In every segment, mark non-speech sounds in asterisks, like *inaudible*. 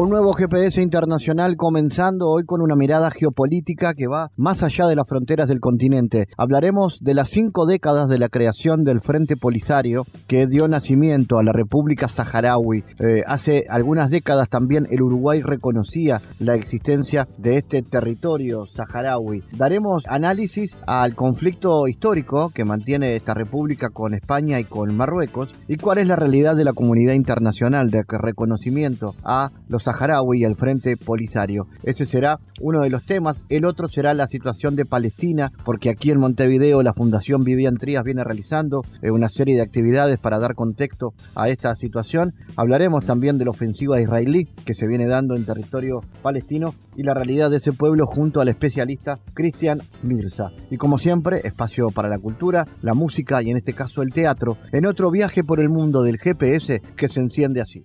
Un nuevo GPS internacional comenzando hoy con una mirada geopolítica que va más allá de las fronteras del continente. Hablaremos de las cinco décadas de la creación del Frente Polisario que dio nacimiento a la República Saharaui. Eh, hace algunas décadas también el Uruguay reconocía la existencia de este territorio saharaui. Daremos análisis al conflicto histórico que mantiene esta república con España y con Marruecos y cuál es la realidad de la comunidad internacional de reconocimiento a los saharaui y el Frente Polisario. Ese será uno de los temas. El otro será la situación de Palestina, porque aquí en Montevideo la Fundación Vivian Trías viene realizando eh, una serie de actividades para dar contexto a esta situación. Hablaremos también de la ofensiva israelí que se viene dando en territorio palestino y la realidad de ese pueblo junto al especialista Cristian Mirza. Y como siempre, espacio para la cultura, la música y en este caso el teatro, en otro viaje por el mundo del GPS que se enciende así.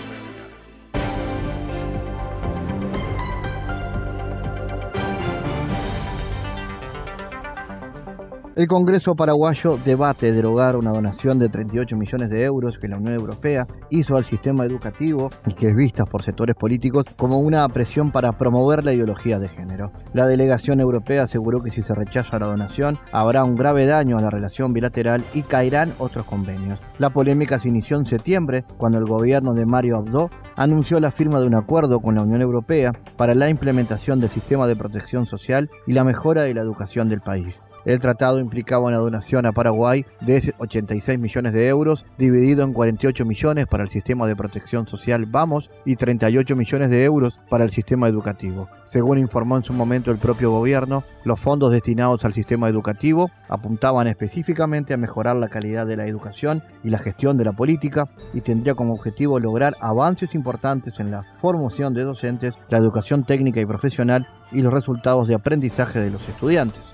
El Congreso paraguayo debate derogar una donación de 38 millones de euros que la Unión Europea hizo al sistema educativo y que es vista por sectores políticos como una presión para promover la ideología de género. La delegación europea aseguró que si se rechaza la donación habrá un grave daño a la relación bilateral y caerán otros convenios. La polémica se inició en septiembre cuando el gobierno de Mario Abdo anunció la firma de un acuerdo con la Unión Europea para la implementación del sistema de protección social y la mejora de la educación del país. El tratado implicaba una donación a Paraguay de 86 millones de euros, dividido en 48 millones para el sistema de protección social Vamos y 38 millones de euros para el sistema educativo. Según informó en su momento el propio gobierno, los fondos destinados al sistema educativo apuntaban específicamente a mejorar la calidad de la educación y la gestión de la política y tendría como objetivo lograr avances importantes en la formación de docentes, la educación técnica y profesional y los resultados de aprendizaje de los estudiantes.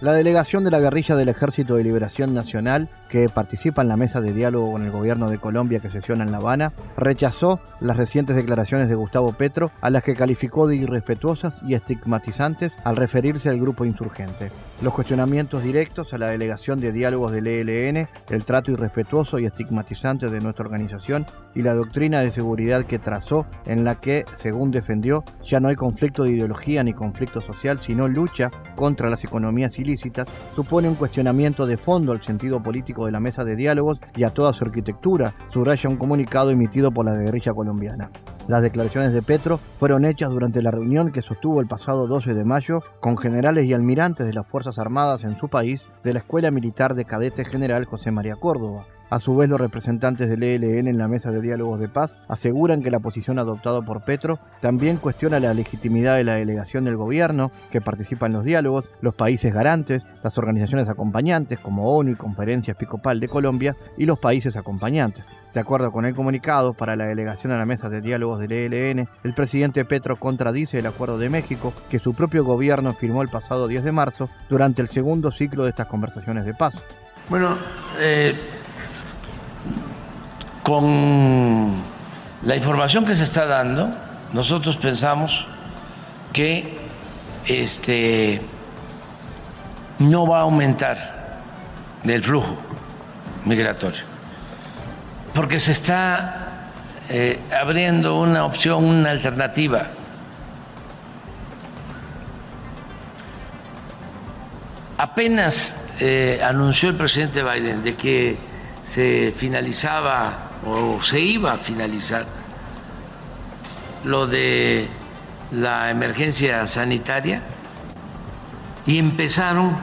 La delegación de la guerrilla del Ejército de Liberación Nacional, que participa en la mesa de diálogo con el gobierno de Colombia que sesiona en La Habana, rechazó las recientes declaraciones de Gustavo Petro, a las que calificó de irrespetuosas y estigmatizantes al referirse al grupo insurgente. Los cuestionamientos directos a la delegación de diálogos del ELN, el trato irrespetuoso y estigmatizante de nuestra organización y la doctrina de seguridad que trazó, en la que, según defendió, ya no hay conflicto de ideología ni conflicto social, sino lucha contra las economías ilícitas supone un cuestionamiento de fondo al sentido político de la mesa de diálogos y a toda su arquitectura, subraya un comunicado emitido por la guerrilla colombiana. Las declaraciones de Petro fueron hechas durante la reunión que sostuvo el pasado 12 de mayo con generales y almirantes de las Fuerzas Armadas en su país de la Escuela Militar de Cadetes General José María Córdoba. A su vez, los representantes del ELN en la mesa de diálogos de paz aseguran que la posición adoptada por Petro también cuestiona la legitimidad de la delegación del gobierno que participa en los diálogos, los países garantes, las organizaciones acompañantes como ONU y Conferencia Episcopal de Colombia y los países acompañantes. De acuerdo con el comunicado para la delegación a la mesa de diálogos del ELN, el presidente Petro contradice el acuerdo de México que su propio gobierno firmó el pasado 10 de marzo durante el segundo ciclo de estas conversaciones de paz. Bueno, eh con la información que se está dando, nosotros pensamos que este no va a aumentar el flujo migratorio, porque se está eh, abriendo una opción, una alternativa. Apenas eh, anunció el presidente Biden de que se finalizaba o se iba a finalizar lo de la emergencia sanitaria y empezaron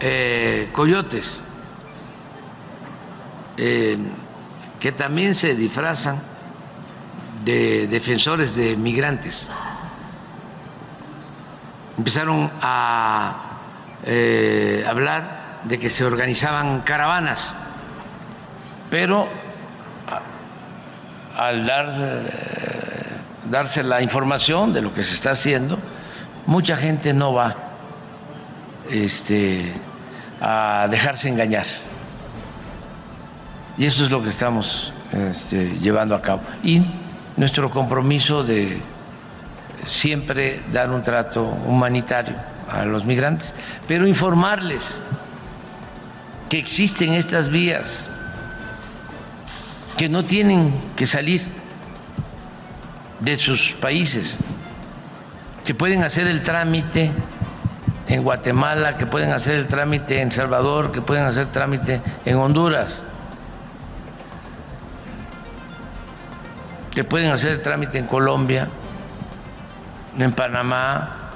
eh, coyotes eh, que también se disfrazan de defensores de migrantes. Empezaron a eh, hablar de que se organizaban caravanas, pero al dar, eh, darse la información de lo que se está haciendo, mucha gente no va este, a dejarse engañar. Y eso es lo que estamos este, llevando a cabo. Y nuestro compromiso de siempre dar un trato humanitario a los migrantes, pero informarles que existen estas vías, que no tienen que salir de sus países, que pueden hacer el trámite en Guatemala, que pueden hacer el trámite en Salvador, que pueden hacer trámite en Honduras, que pueden hacer trámite en Colombia, en Panamá,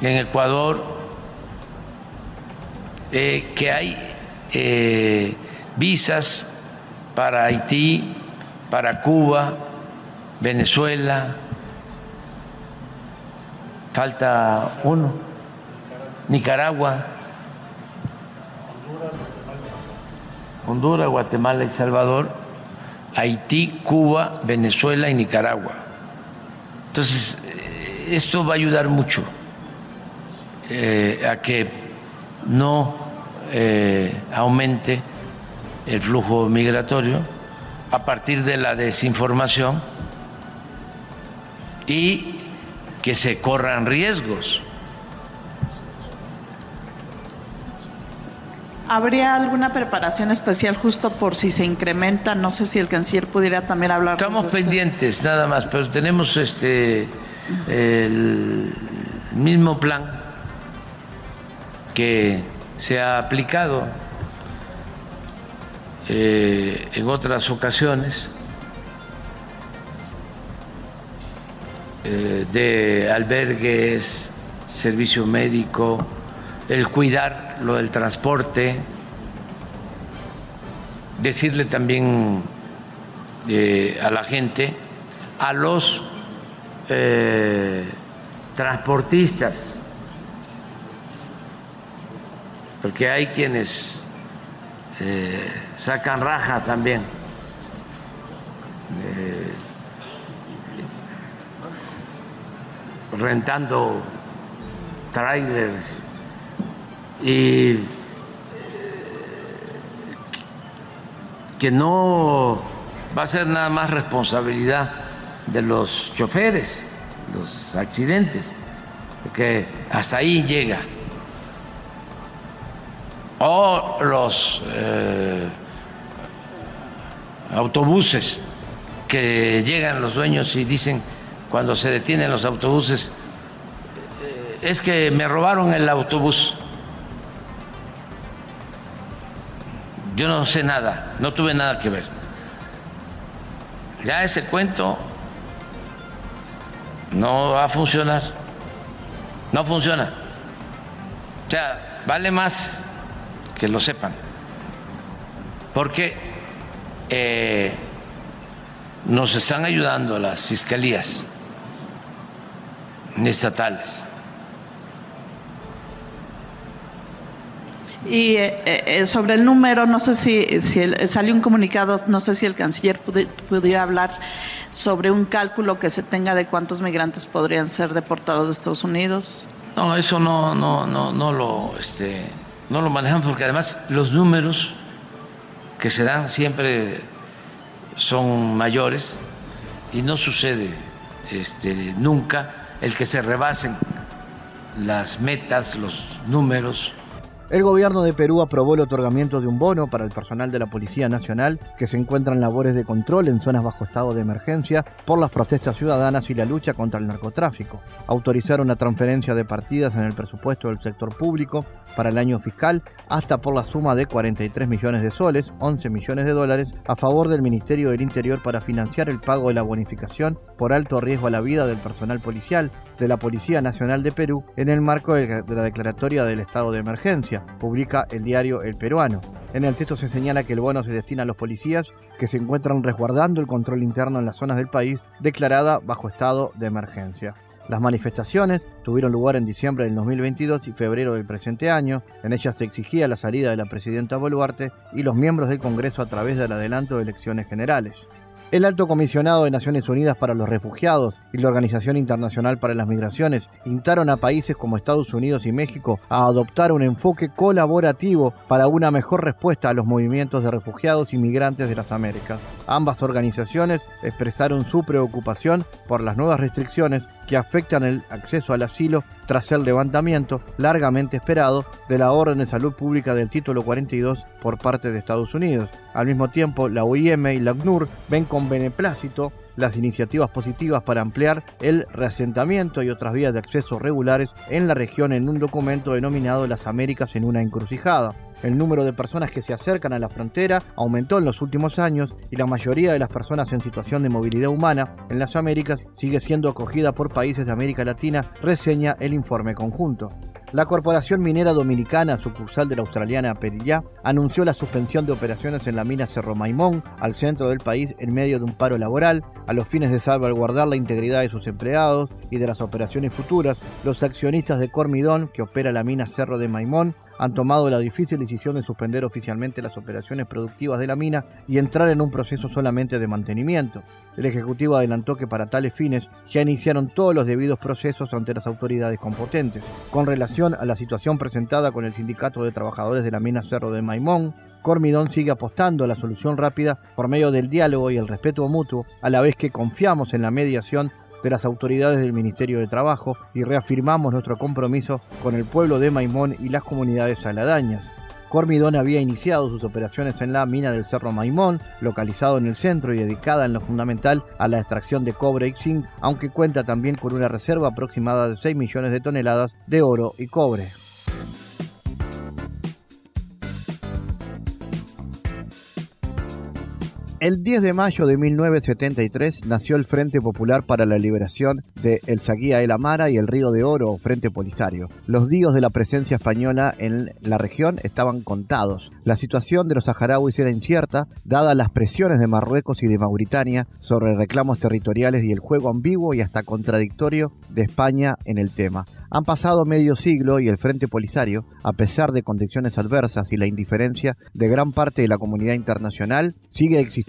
en Ecuador, eh, que hay eh, visas para Haití, para Cuba, Venezuela, falta uno, Nicaragua, Honduras, Guatemala y Salvador, Haití, Cuba, Venezuela y Nicaragua. Entonces, eh, esto va a ayudar mucho eh, a que no eh, aumente el flujo migratorio a partir de la desinformación y que se corran riesgos. ¿Habría alguna preparación especial justo por si se incrementa? No sé si el canciller pudiera también hablar. Estamos pendientes, nada más, pero tenemos este el mismo plan que se ha aplicado eh, en otras ocasiones Eh, de albergues, servicio médico, el cuidar lo del transporte, decirle también eh, a la gente, a los transportistas, porque hay quienes sacan raja también rentando trailers y eh, que no va a ser nada más responsabilidad de los choferes, los accidentes, porque hasta ahí llega. O los eh, autobuses que llegan los dueños y dicen cuando se detienen los autobuses, eh, es que me robaron el autobús. Yo no sé nada, no tuve nada que ver. Ya ese cuento no va a funcionar. No funciona. O sea, vale más que lo sepan. Porque eh, nos están ayudando las fiscalías estatales. Y eh, eh, sobre el número, no sé si, si salió un comunicado, no sé si el canciller pudiera hablar sobre un cálculo que se tenga de cuántos migrantes podrían ser deportados de Estados Unidos. No, eso no, no, no, no lo, este, no lo manejamos porque además los números que se dan siempre son mayores y no sucede este, nunca el que se rebasen las metas, los números. El gobierno de Perú aprobó el otorgamiento de un bono para el personal de la Policía Nacional que se encuentra en labores de control en zonas bajo estado de emergencia por las protestas ciudadanas y la lucha contra el narcotráfico. Autorizaron la transferencia de partidas en el presupuesto del sector público para el año fiscal hasta por la suma de 43 millones de soles, 11 millones de dólares, a favor del Ministerio del Interior para financiar el pago de la bonificación por alto riesgo a la vida del personal policial de la Policía Nacional de Perú en el marco de la declaratoria del estado de emergencia, publica el diario El Peruano. En el texto se señala que el bono se destina a los policías que se encuentran resguardando el control interno en las zonas del país declarada bajo estado de emergencia. Las manifestaciones tuvieron lugar en diciembre del 2022 y febrero del presente año. En ellas se exigía la salida de la presidenta Boluarte y los miembros del Congreso a través del adelanto de elecciones generales. El alto comisionado de Naciones Unidas para los Refugiados y la Organización Internacional para las Migraciones instaron a países como Estados Unidos y México a adoptar un enfoque colaborativo para una mejor respuesta a los movimientos de refugiados y migrantes de las Américas. Ambas organizaciones expresaron su preocupación por las nuevas restricciones que afectan el acceso al asilo tras el levantamiento largamente esperado de la Orden de Salud Pública del Título 42 por parte de Estados Unidos. Al mismo tiempo, la OIM y la ACNUR ven con beneplácito las iniciativas positivas para ampliar el reasentamiento y otras vías de acceso regulares en la región en un documento denominado Las Américas en una encrucijada. El número de personas que se acercan a la frontera aumentó en los últimos años y la mayoría de las personas en situación de movilidad humana en las Américas sigue siendo acogida por países de América Latina, reseña el informe conjunto. La Corporación Minera Dominicana, sucursal de la australiana Perillá, anunció la suspensión de operaciones en la mina Cerro Maimón, al centro del país, en medio de un paro laboral, a los fines de salvaguardar la integridad de sus empleados y de las operaciones futuras. Los accionistas de Cormidón, que opera la mina Cerro de Maimón, han tomado la difícil decisión de suspender oficialmente las operaciones productivas de la mina y entrar en un proceso solamente de mantenimiento. El Ejecutivo adelantó que para tales fines ya iniciaron todos los debidos procesos ante las autoridades competentes. Con relación a la situación presentada con el Sindicato de Trabajadores de la mina Cerro de Maimón, Cormidón sigue apostando a la solución rápida por medio del diálogo y el respeto mutuo, a la vez que confiamos en la mediación de las autoridades del Ministerio de Trabajo y reafirmamos nuestro compromiso con el pueblo de Maimón y las comunidades aladañas. Cormidón había iniciado sus operaciones en la mina del Cerro Maimón, localizado en el centro y dedicada en lo fundamental a la extracción de cobre y zinc, aunque cuenta también con una reserva aproximada de 6 millones de toneladas de oro y cobre. El 10 de mayo de 1973 nació el Frente Popular para la Liberación de El Saguía El Amara y el Río de Oro Frente Polisario. Los días de la presencia española en la región estaban contados. La situación de los saharauis era incierta, dadas las presiones de Marruecos y de Mauritania sobre reclamos territoriales y el juego ambiguo y hasta contradictorio de España en el tema. Han pasado medio siglo y el Frente Polisario, a pesar de condiciones adversas y la indiferencia de gran parte de la comunidad internacional, sigue existiendo,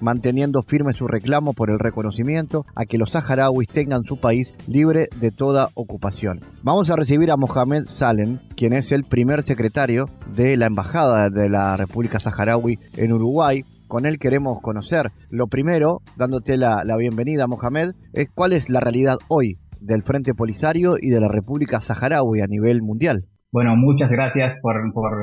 manteniendo firme su reclamo por el reconocimiento a que los saharauis tengan su país libre de toda ocupación. Vamos a recibir a Mohamed Salem, quien es el primer secretario de la Embajada de la República Saharaui en Uruguay, con él queremos conocer. Lo primero, dándote la, bienvenida, Mohamed, es cuál es la realidad hoy del Frente Polisario y de la República Saharaui a nivel mundial. Bueno, muchas gracias por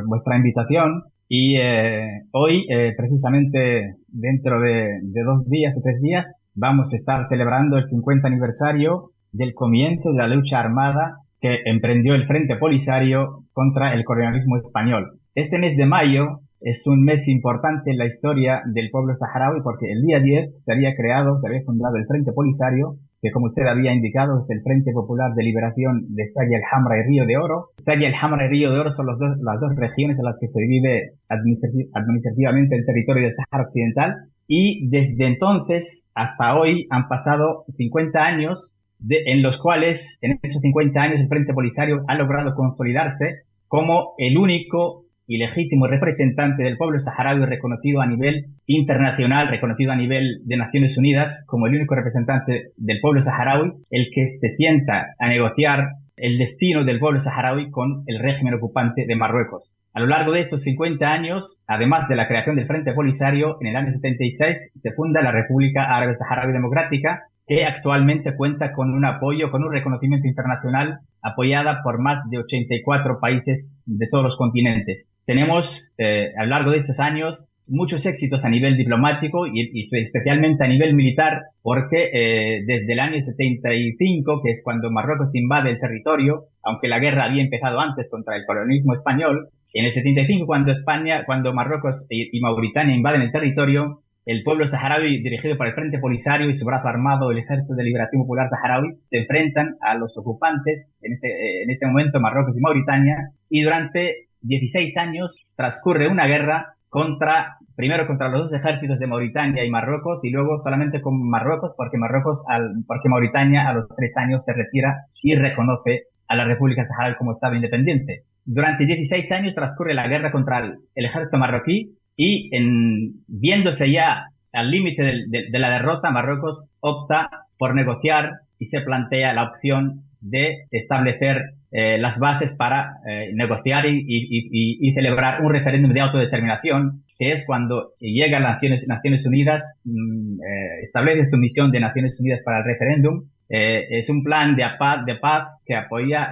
vuestra invitación. Y eh, hoy, eh, precisamente dentro de, de, dos días o tres días, vamos a estar celebrando el 50 aniversario del comienzo de la lucha armada que emprendió el Frente Polisario contra el colonialismo español. Este mes de mayo es un mes importante en la historia del pueblo saharaui porque el día 10 se había creado, se había fundado el Frente Polisario que como usted había indicado es el Frente Popular de Liberación de Saya el Hamra y Río de Oro. Saya el Hamra y Río de Oro son los dos, las dos regiones en las que se divide administrativamente el territorio del Sahara Occidental y desde entonces hasta hoy han pasado 50 años de, en los cuales en esos 50 años el Frente Polisario ha logrado consolidarse como el único y legítimo representante del pueblo saharaui reconocido a nivel internacional, reconocido a nivel de Naciones Unidas como el único representante del pueblo saharaui, el que se sienta a negociar el destino del pueblo saharaui con el régimen ocupante de Marruecos. A lo largo de estos 50 años, además de la creación del Frente Polisario, en el año 76 se funda la República Árabe Saharaui Democrática, que actualmente cuenta con un apoyo, con un reconocimiento internacional apoyada por más de 84 países de todos los continentes. Tenemos eh, a lo largo de estos años muchos éxitos a nivel diplomático y, especialmente a nivel militar, porque eh, desde el año 75, que es cuando Marruecos invade el territorio, aunque la guerra había empezado antes contra el colonialismo español, en el 75 cuando España, cuando Marruecos y, Mauritania invaden el territorio, el pueblo saharaui dirigido por el Frente Polisario y su brazo armado, el Ejército de Liberación Popular Saharaui, se enfrentan a los ocupantes, en ese, en ese momento Marruecos y Mauritania, y durante 16 años transcurre una guerra contra, primero contra los dos ejércitos de Mauritania y Marruecos y luego solamente con Marruecos porque Marruecos, al, porque Mauritania a los tres años se retira y reconoce a la República Saharaui como Estado independiente. Durante 16 años transcurre la guerra contra el, ejército marroquí y en, viéndose ya al límite de, la derrota, Marruecos opta por negociar y se plantea la opción de establecer eh, las bases para eh, negociar y, celebrar un referéndum de autodeterminación, que es cuando llega las Naciones, Unidas, mm, eh, establece su misión de Naciones Unidas para el referéndum. es un plan de paz, de paz que apoya,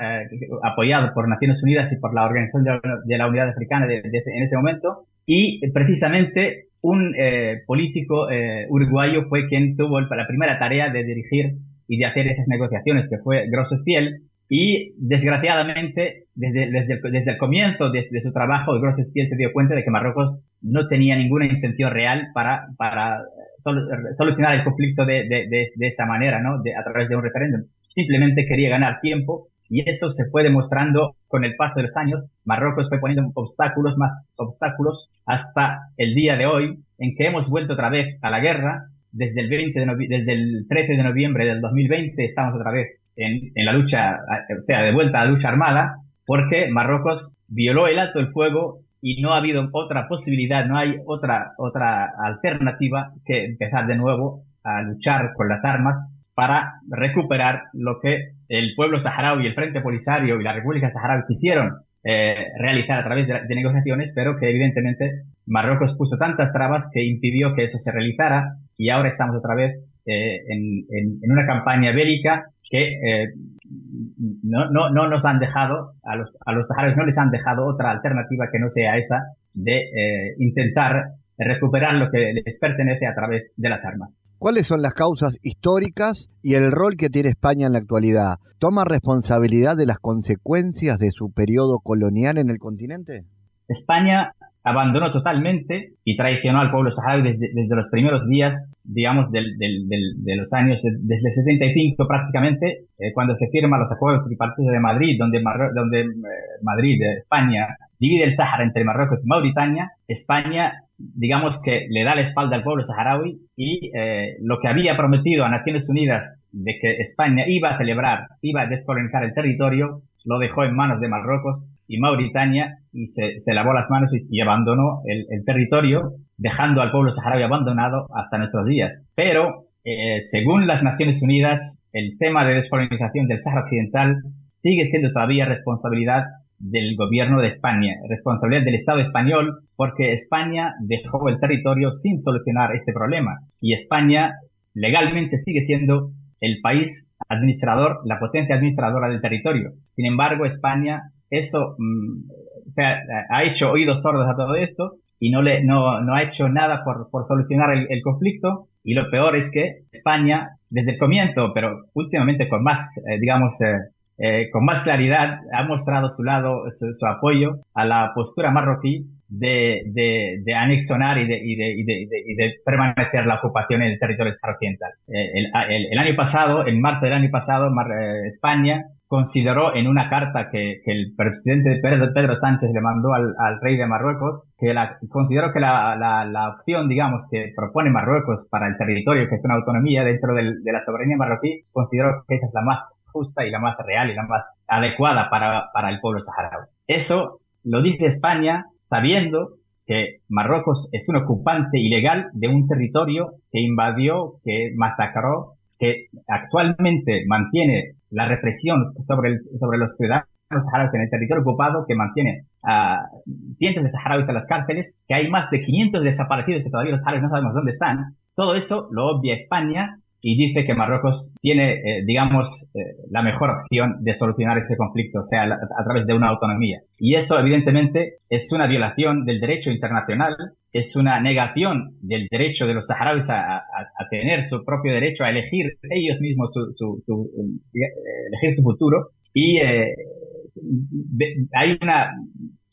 apoyado por Naciones Unidas y por la Organización de la, Unidad Africana en ese momento. Y precisamente un político uruguayo fue quien tuvo la primera tarea de dirigir y de hacer esas negociaciones, que fue Grosso Spiel, y desgraciadamente, desde, desde, el, desde el comienzo de, su trabajo, Grosso Spiel se dio cuenta de que Marruecos no tenía ninguna intención real para, para solucionar el conflicto de, de, de esa manera, ¿no? a través de un referéndum. Simplemente quería ganar tiempo y eso se fue demostrando con el paso de los años. Marruecos fue poniendo obstáculos, más obstáculos, hasta el día de hoy, en que hemos vuelto otra vez a la guerra. Desde el, 20 de desde el 13 de noviembre del 2020 estamos otra vez en, la lucha, o sea, de vuelta a la lucha armada, porque Marruecos violó el alto el fuego y no ha habido otra posibilidad, no hay otra, otra alternativa que empezar de nuevo a luchar con las armas para recuperar lo que el pueblo saharaui, el Frente Polisario y la República Saharaui quisieron eh, realizar a través de, negociaciones, pero que evidentemente Marruecos puso tantas trabas que impidió que eso se realizara y ahora estamos otra vez eh, en, en, una campaña bélica que eh, no, no, no, nos han dejado, a los, a los saharauis no les han dejado otra alternativa que no sea esa de eh, intentar recuperar lo que les pertenece a través de las armas. ¿Cuáles son las causas históricas y el rol que tiene España en la actualidad? ¿Toma responsabilidad de las consecuencias de su periodo colonial en el continente? España abandonó totalmente y traicionó al pueblo saharaui desde, los primeros días digamos, de los años, desde el 75 prácticamente, eh, cuando se firman los acuerdos tripartitos de Madrid, donde, donde eh, Madrid, España, divide el Sáhara entre Marruecos y Mauritania, España, digamos que le da la espalda al pueblo saharaui y eh, lo que había prometido a Naciones Unidas de que España iba a celebrar, iba a descolonizar el territorio, lo dejó en manos de Marruecos y Mauritania y se, se lavó las manos y, abandonó el, el territorio dejando al pueblo saharaui abandonado hasta nuestros días. Pero, eh, según las Naciones Unidas, el tema de descolonización del Sahara Occidental sigue siendo todavía responsabilidad del gobierno de España, responsabilidad del Estado español, porque España dejó el territorio sin solucionar ese problema. Y España legalmente sigue siendo el país administrador, la potencia administradora del territorio. Sin embargo, España, eso, mm, o sea, ha hecho oídos sordos a todo esto y no, le, no, no ha hecho nada por, por solucionar el, conflicto. Y lo peor es que España, desde el comienzo, pero últimamente con más, eh, digamos, eh, eh, con más claridad, ha mostrado su lado, su, apoyo a la postura marroquí de, de, de anexionar y de, y, y, y de, permanecer la ocupación en el territorio occidental. El, el, el, año pasado, en marzo del año pasado, España consideró en una carta que, que el presidente Pedro, Pedro, Sánchez le mandó al, al, rey de Marruecos, que la, consideró que la, la, la, opción, digamos, que propone Marruecos para el territorio, que es una autonomía dentro del, de la soberanía marroquí, consideró que esa es la más justa y la más real y la más adecuada para, para el pueblo saharaui. Eso lo dice España sabiendo que Marruecos es un ocupante ilegal de un territorio que invadió, que masacró, que actualmente mantiene la represión sobre, los ciudadanos saharauis en el territorio ocupado, que mantiene a cientos de saharauis en las cárceles, que hay más de 500 desaparecidos que todavía los saharauis no sabemos dónde están. Todo eso lo obvia España y dice que Marruecos tiene, eh, digamos, eh, la mejor opción de solucionar ese conflicto, o sea, a través de una autonomía. Y eso, evidentemente, es una violación del derecho internacional, es una negación del derecho de los saharauis a, tener su propio derecho a elegir ellos mismos su, su, eh, elegir su futuro. Y hay una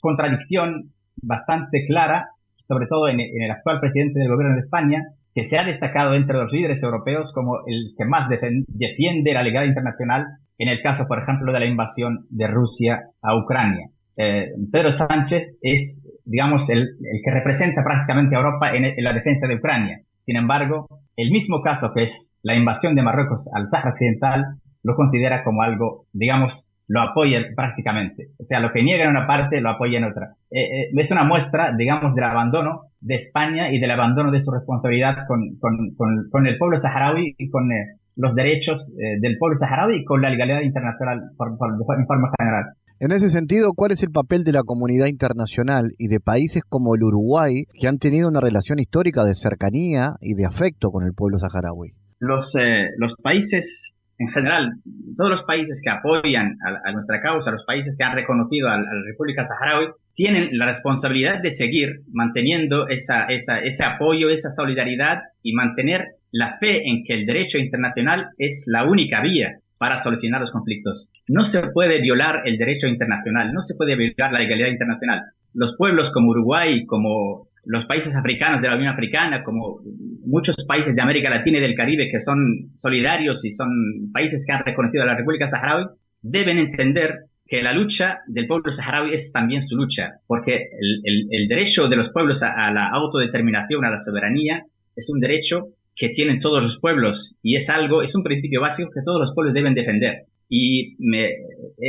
contradicción bastante clara, sobre todo en, en el actual presidente del gobierno de España, que se ha destacado entre los líderes europeos como el que más defiende la legalidad internacional en el caso, por ejemplo, de la invasión de Rusia a Ucrania. Eh, Pedro Sánchez es digamos, el, que representa prácticamente a Europa en, la defensa de Ucrania. Sin embargo, el mismo caso que es la invasión de Marruecos al Sahara Occidental lo considera como algo, digamos, lo apoya prácticamente. O sea, lo que niega en una parte lo apoya en otra. Eh, eh, es una muestra, digamos, del abandono de España y del abandono de su responsabilidad con, con, con, el pueblo saharaui y con eh, los derechos del pueblo saharaui y con la legalidad internacional en forma general. En ese sentido, ¿cuál es el papel de la comunidad internacional y de países como el Uruguay que han tenido una relación histórica de cercanía y de afecto con el pueblo saharaui? Los, los países en general, todos los países que apoyan a, nuestra causa, los países que han reconocido a, la República Saharaui, tienen la responsabilidad de seguir manteniendo esa, ese apoyo, esa solidaridad y mantener la fe en que el derecho internacional es la única vía para solucionar los conflictos. No se puede violar el derecho internacional, no se puede violar la legalidad internacional. Los pueblos como Uruguay, como los países africanos de la Unión Africana, como muchos países de América Latina y del Caribe que son solidarios y son países que han reconocido a la República Saharaui, deben entender que la lucha del pueblo saharaui es también su lucha, porque el, derecho de los pueblos a, la autodeterminación, a la soberanía, es un derecho que tienen todos los pueblos y es algo, es un principio básico que todos los pueblos deben defender. Y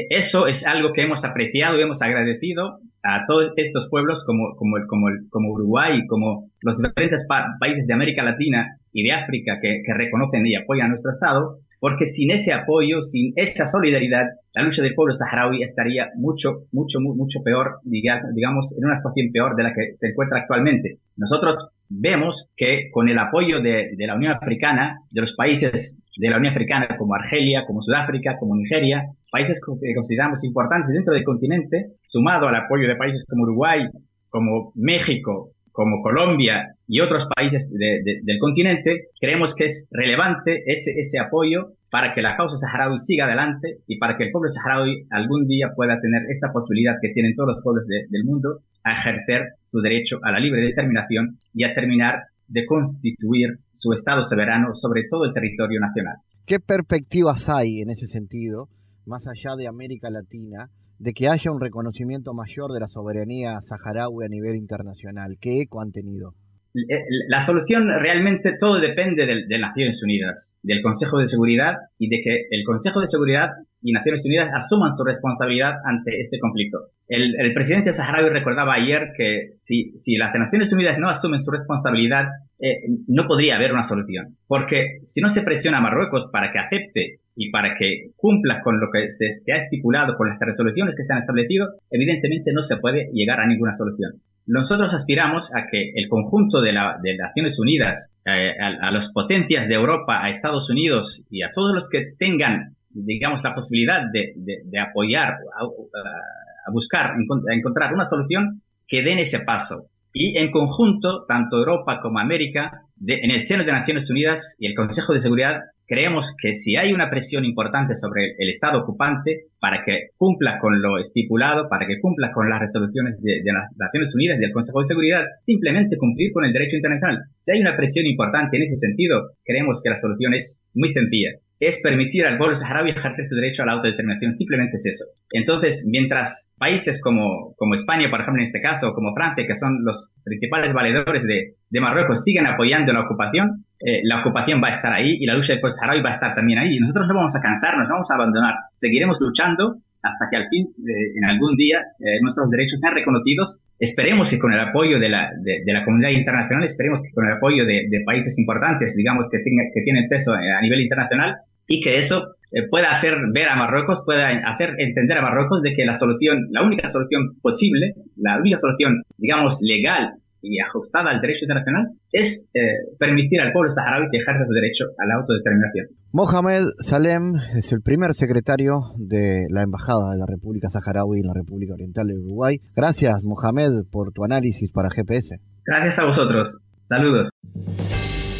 eso es algo que hemos apreciado y hemos agradecido a todos estos pueblos como, como, como, como Uruguay, como los diferentes países de América Latina y de África que, que, reconocen y apoyan a nuestro Estado, porque sin ese apoyo, sin esa solidaridad, la lucha del pueblo saharaui estaría mucho, mucho, mucho peor, digamos, en una situación peor de la que se encuentra actualmente. Nosotros vemos que con el apoyo de, la Unión Africana, de los países de la Unión Africana como Argelia, como Sudáfrica, como Nigeria, países que consideramos importantes dentro del continente, sumado al apoyo de países como Uruguay, como México, como Colombia y otros países del continente, creemos que es relevante ese, ese apoyo para que la causa saharaui siga adelante y para que el pueblo saharaui algún día pueda tener esta posibilidad que tienen todos los pueblos del mundo a ejercer su derecho a la libre determinación y a terminar de constituir su Estado soberano sobre todo el territorio nacional. ¿Qué perspectivas hay en ese sentido, más allá de América Latina, de que haya un reconocimiento mayor de la soberanía saharaui a nivel internacional? ¿Qué eco han tenido? Eh, la solución realmente todo depende de, de, Naciones Unidas, del Consejo de Seguridad y de que el Consejo de Seguridad y Naciones Unidas asuman su responsabilidad ante este conflicto. El, presidente saharaui recordaba ayer que si, si, las Naciones Unidas no asumen su responsabilidad, eh, no podría haber una solución. Porque si no se presiona a Marruecos para que acepte y para que cumpla con lo que se, ha estipulado, con las resoluciones que se han establecido, evidentemente no se puede llegar a ninguna solución. Nosotros aspiramos a que el conjunto de, la, de Naciones Unidas, eh, a, a las potencias de Europa, a Estados Unidos y a todos los que tengan digamos, la posibilidad de, de, apoyar, a, buscar, a encontrar una solución que den ese paso. Y en conjunto, tanto Europa como América, en el seno de Naciones Unidas y el Consejo de Seguridad, creemos que si hay una presión importante sobre el Estado ocupante para que cumpla con lo estipulado, para que cumpla con las resoluciones de, las Naciones Unidas y del Consejo de Seguridad, simplemente cumplir con el derecho internacional. Si hay una presión importante en ese sentido, creemos que la solución es muy sencilla es permitir al pueblo saharaui ejercer su derecho a la autodeterminación. Simplemente es eso. Entonces, mientras países como, como España, por ejemplo, en este caso, como Francia, que son los principales valedores de, de Marruecos, siguen apoyando la ocupación, eh, la ocupación va a estar ahí y la lucha pueblo saharaui va a estar también ahí. Y nosotros no vamos a cansarnos, no vamos a abandonar. Seguiremos luchando hasta que al fin, eh, en algún día, eh, nuestros derechos sean reconocidos. Esperemos que con el apoyo de la, de, la comunidad internacional, esperemos que con el apoyo de, países importantes, digamos, que, tenga, que tienen peso a nivel internacional, y que eso pueda hacer ver a Marruecos, pueda hacer entender a Marruecos de que la solución, la única solución posible, la única solución, digamos, legal y ajustada al derecho internacional es eh, permitir al pueblo saharaui que ejerza su derecho a la autodeterminación. Mohamed Salem es el primer secretario de la Embajada de la República Saharaui en la República Oriental de Uruguay. Gracias, Mohamed, por tu análisis para GPS. Gracias a vosotros. Saludos.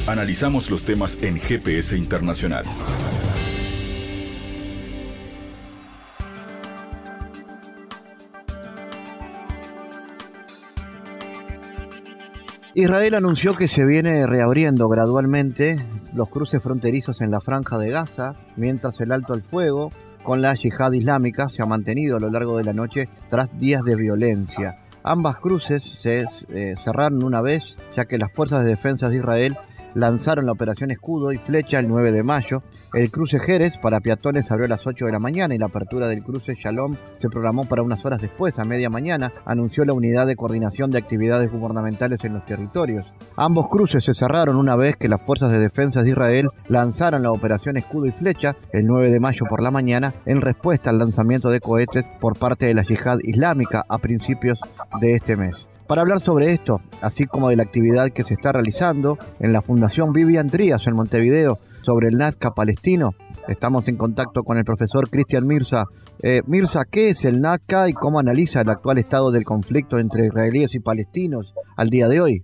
Analizamos los temas en GPS Internacional. Israel anunció que se viene reabriendo gradualmente los cruces fronterizos en la franja de Gaza, mientras el alto al fuego con la yihad islámica se ha mantenido a lo largo de la noche tras días de violencia. Ambas cruces se eh, cerraron una vez, ya que las fuerzas de defensa de Israel lanzaron la operación Escudo y Flecha el 9 de mayo. El cruce Jerez para peatones abrió a las 8 de la mañana y la apertura del cruce Shalom se programó para unas horas después, a media mañana, anunció la unidad de coordinación de actividades gubernamentales en los territorios. Ambos cruces se cerraron una vez que las fuerzas de defensa de Israel lanzaron la operación Escudo y Flecha el 9 de mayo por la mañana en respuesta al lanzamiento de cohetes por parte de la yihad islámica a principios de este mes. Para hablar sobre esto, así como de la actividad que se está realizando en la Fundación Vivian Trías en Montevideo sobre el Nazca palestino, estamos en contacto con el profesor Cristian Mirza. Eh, Mirza, ¿qué es el Nazca y cómo analiza el actual estado del conflicto entre israelíes y palestinos al día de hoy?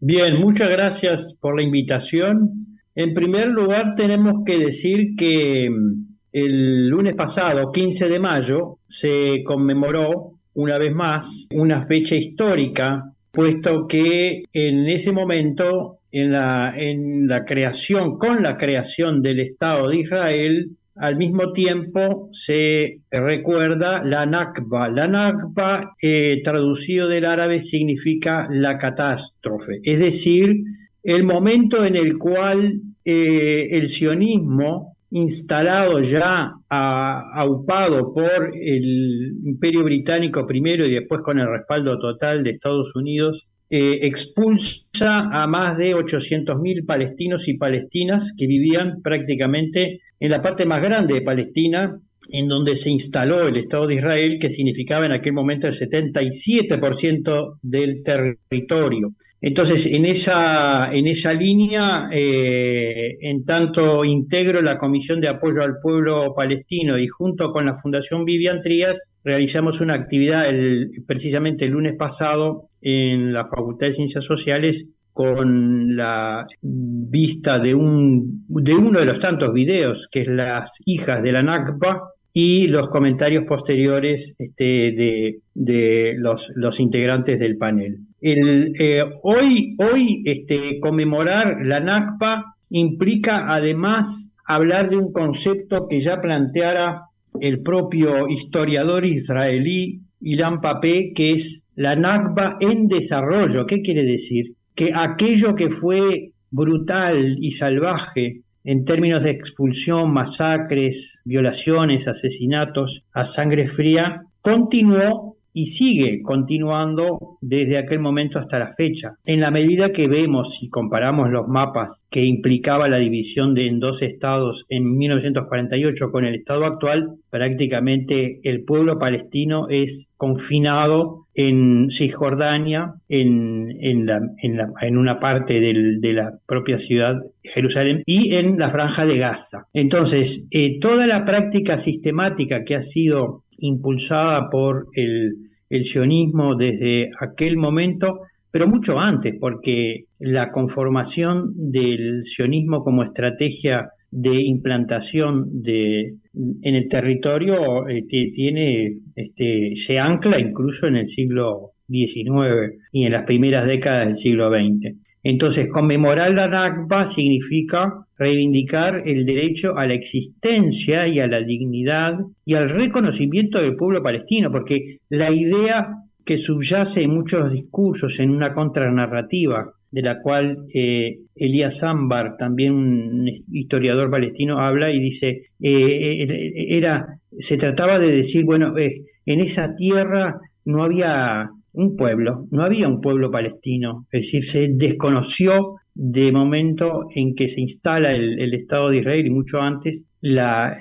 Bien, muchas gracias por la invitación. En primer lugar, tenemos que decir que mm, el lunes pasado, 15 de mayo, se conmemoró una vez más una fecha histórica, puesto que en ese momento, en la, en la creación, con la creación del Estado de Israel, al mismo tiempo se recuerda la Nakba. La Nakba, eh, traducido del árabe, significa la catástrofe, es decir, el momento en el cual eh, el sionismo instalado ya, aupado por el Imperio Británico primero y después con el respaldo total de Estados Unidos, eh, expulsa a más de 800.000 palestinos y palestinas que vivían prácticamente en la parte más grande de Palestina, en donde se instaló el Estado de Israel, que significaba en aquel momento el 77% del territorio. Entonces, en esa, en esa línea, eh, en tanto integro la Comisión de Apoyo al Pueblo Palestino y junto con la Fundación Vivian Trías, realizamos una actividad precisamente el lunes pasado en la Facultad de Ciencias Sociales con la vista de, un, de uno de los tantos videos, que es Las hijas de la Nakba, y los comentarios posteriores este, de, los, integrantes del panel. El, eh, hoy hoy este, conmemorar la NACPA implica además hablar de un concepto que ya planteara el propio historiador israelí Ilan Papé, que es la NACPA en desarrollo. ¿Qué quiere decir? Que aquello que fue brutal y salvaje en términos de expulsión, masacres, violaciones, asesinatos a sangre fría, continuó y sigue continuando desde aquel momento hasta la fecha. En la medida que vemos y comparamos los mapas que implicaba la división de en dos estados en 1948 con el estado actual, prácticamente el pueblo palestino es confinado en Cisjordania, en, en, en, una parte de la propia ciudad Jerusalén y en la franja de Gaza. Entonces, eh, toda la práctica sistemática que ha sido impulsada por el, sionismo desde aquel momento, pero mucho antes, porque la conformación del sionismo como estrategia de implantación de, en el territorio eh, tiene, este, se ancla incluso en el siglo XIX y en las primeras décadas del siglo XX. Entonces, conmemorar la Nakba significa reivindicar el derecho a la existencia y a la dignidad y al reconocimiento del pueblo palestino, porque la idea que subyace en muchos discursos, en una contranarrativa, de la cual eh, Elías Zambar, también un historiador palestino, habla y dice, eh, eh, era, se trataba de decir, bueno, en esa tierra no había un pueblo, no había un pueblo palestino, es decir, se desconoció de momento en que se instala el, Estado de Israel y mucho antes la,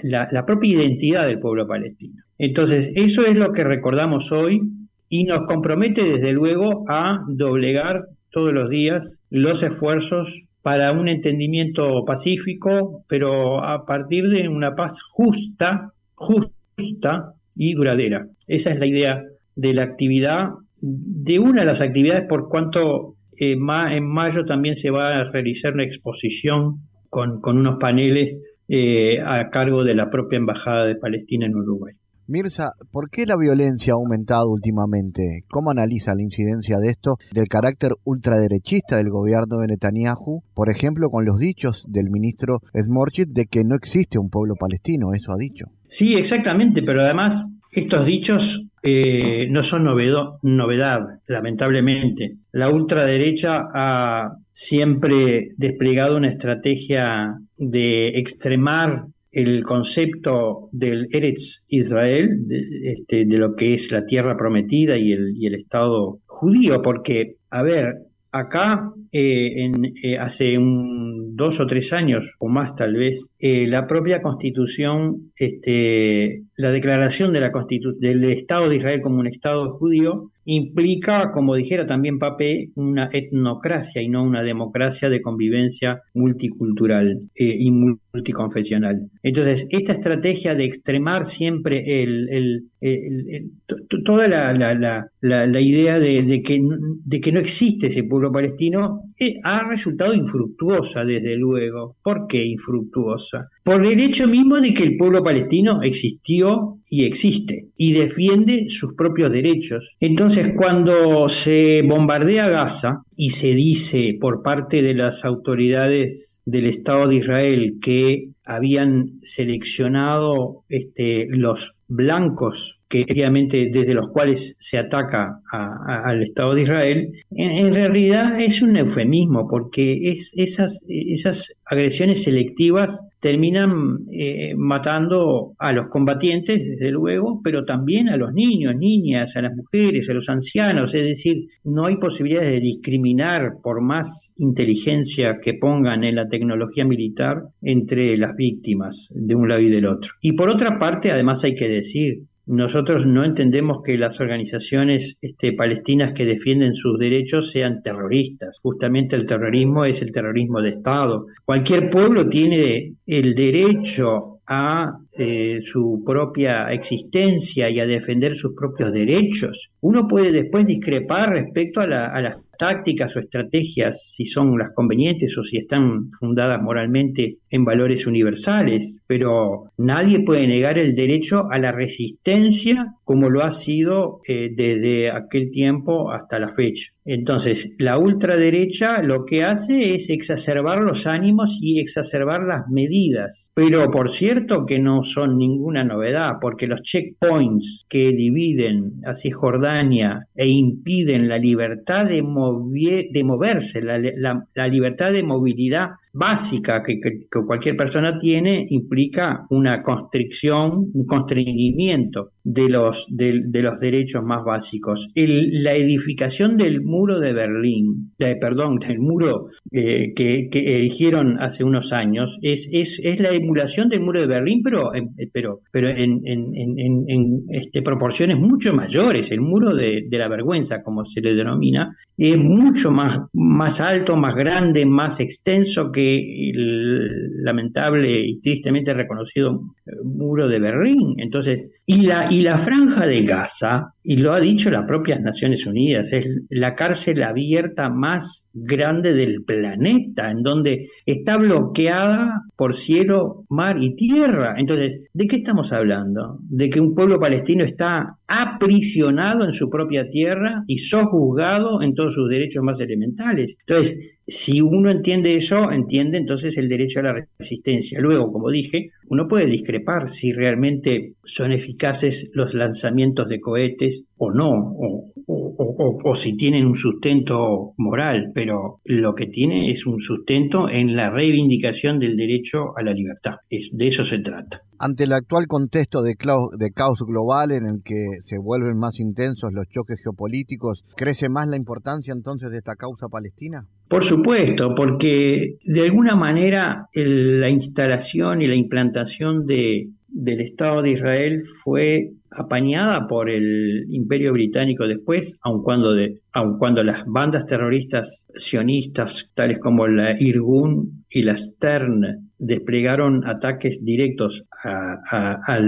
propia identidad del pueblo palestino. Entonces, eso es lo que recordamos hoy y nos compromete desde luego a doblegar todos los días los esfuerzos para un entendimiento pacífico, pero a partir de una paz justa, justa y duradera. Esa es la idea de la actividad de una de las actividades, por cuanto eh, en mayo también se va a realizar una exposición con, unos paneles eh, a cargo de la propia Embajada de Palestina en Uruguay. Mirza, ¿por qué la violencia ha aumentado últimamente? ¿Cómo analiza la incidencia de esto del carácter ultraderechista del gobierno de Netanyahu? Por ejemplo, con los dichos del ministro Smorchit de que no existe un pueblo palestino, eso ha dicho. Sí, exactamente, pero además estos dichos eh, no son novedad, lamentablemente. La ultraderecha ha siempre desplegado una estrategia de extremar el concepto del Eretz Israel, de, este, de, lo que es la tierra prometida y el, Estado judío, porque, a ver, acá eh, en, eh, hace un, dos o tres años o más tal vez, eh, la propia constitución, este, la declaración de la del Estado de Israel como un Estado judío, implica, como dijera también Pape, una etnocracia y no una democracia de convivencia multicultural eh, y multiconfesional. Entonces, esta estrategia de extremar siempre toda la, idea de, que, de que no existe ese pueblo palestino eh, ha resultado infructuosa, desde luego. ¿Por qué infructuosa? Por el hecho mismo de que el pueblo palestino existió y existe y defiende sus propios derechos. Entonces, cuando se bombardea Gaza y se dice por parte de las autoridades del Estado de Israel que habían seleccionado este, los blancos que obviamente desde los cuales se ataca al Estado de Israel, en, realidad es un eufemismo, porque es, esas, esas agresiones selectivas terminan eh, matando a los combatientes, desde luego, pero también a los niños, niñas, a las mujeres, a los ancianos, es decir, no hay posibilidades de discriminar por más inteligencia que pongan en la tecnología militar entre las víctimas de un lado y del otro. Y por otra parte, además hay que decir, nosotros no entendemos que las organizaciones este, palestinas que defienden sus derechos sean terroristas. Justamente el terrorismo es el terrorismo de Estado. Cualquier pueblo tiene el derecho a eh, su propia existencia y a defender sus propios derechos. Uno puede después discrepar respecto a, las tácticas o estrategias, si son las convenientes o si están fundadas moralmente en valores universales, pero nadie puede negar el derecho a la resistencia como lo ha sido eh, desde aquel tiempo hasta la fecha. Entonces, la ultraderecha lo que hace es exacerbar los ánimos y exacerbar las medidas. Pero por cierto que no son ninguna novedad, porque los checkpoints que dividen a Cisjordania e impiden la libertad de, de moverse, la libertad de movilidad básica que, cualquier persona tiene implica una constricción, un constreñimiento de los, de, los derechos más básicos. la edificación del muro de Berlín, perdón, del muro eh, que, que, erigieron hace unos años, es, es, es, la emulación del muro de Berlín, pero, pero, pero en, en, en, en este, proporciones mucho mayores. El muro de, de, la vergüenza, como se le denomina, es mucho más, más alto, más grande, más extenso que el lamentable y tristemente reconocido muro de Berlín. Entonces, y la, y la franja de Gaza, y lo ha dicho las propias Naciones Unidas, es la cárcel abierta más grande del planeta, en donde está bloqueada por cielo, mar y tierra. Entonces, ¿de qué estamos hablando? De que un pueblo palestino está aprisionado en su propia tierra y sojuzgado en todos sus derechos más elementales. Entonces, si uno entiende eso, entiende entonces el derecho a la resistencia. Luego, como dije, uno puede discrepar si realmente son eficaces los lanzamientos de cohetes o no, o, o, si tienen un sustento moral, pero lo que tiene es un sustento en la reivindicación del derecho a la libertad. Es, de eso se trata. Ante el actual contexto de, de caos global en el que se vuelven más intensos los choques geopolíticos, ¿crece más la importancia entonces de esta causa palestina? Por supuesto, porque de alguna manera la instalación y la implantación de, del Estado de Israel fue apañada por el Imperio Británico después, aun cuando, aun cuando las bandas terroristas sionistas, tales como la Irgun y la Stern, desplegaron ataques directos a,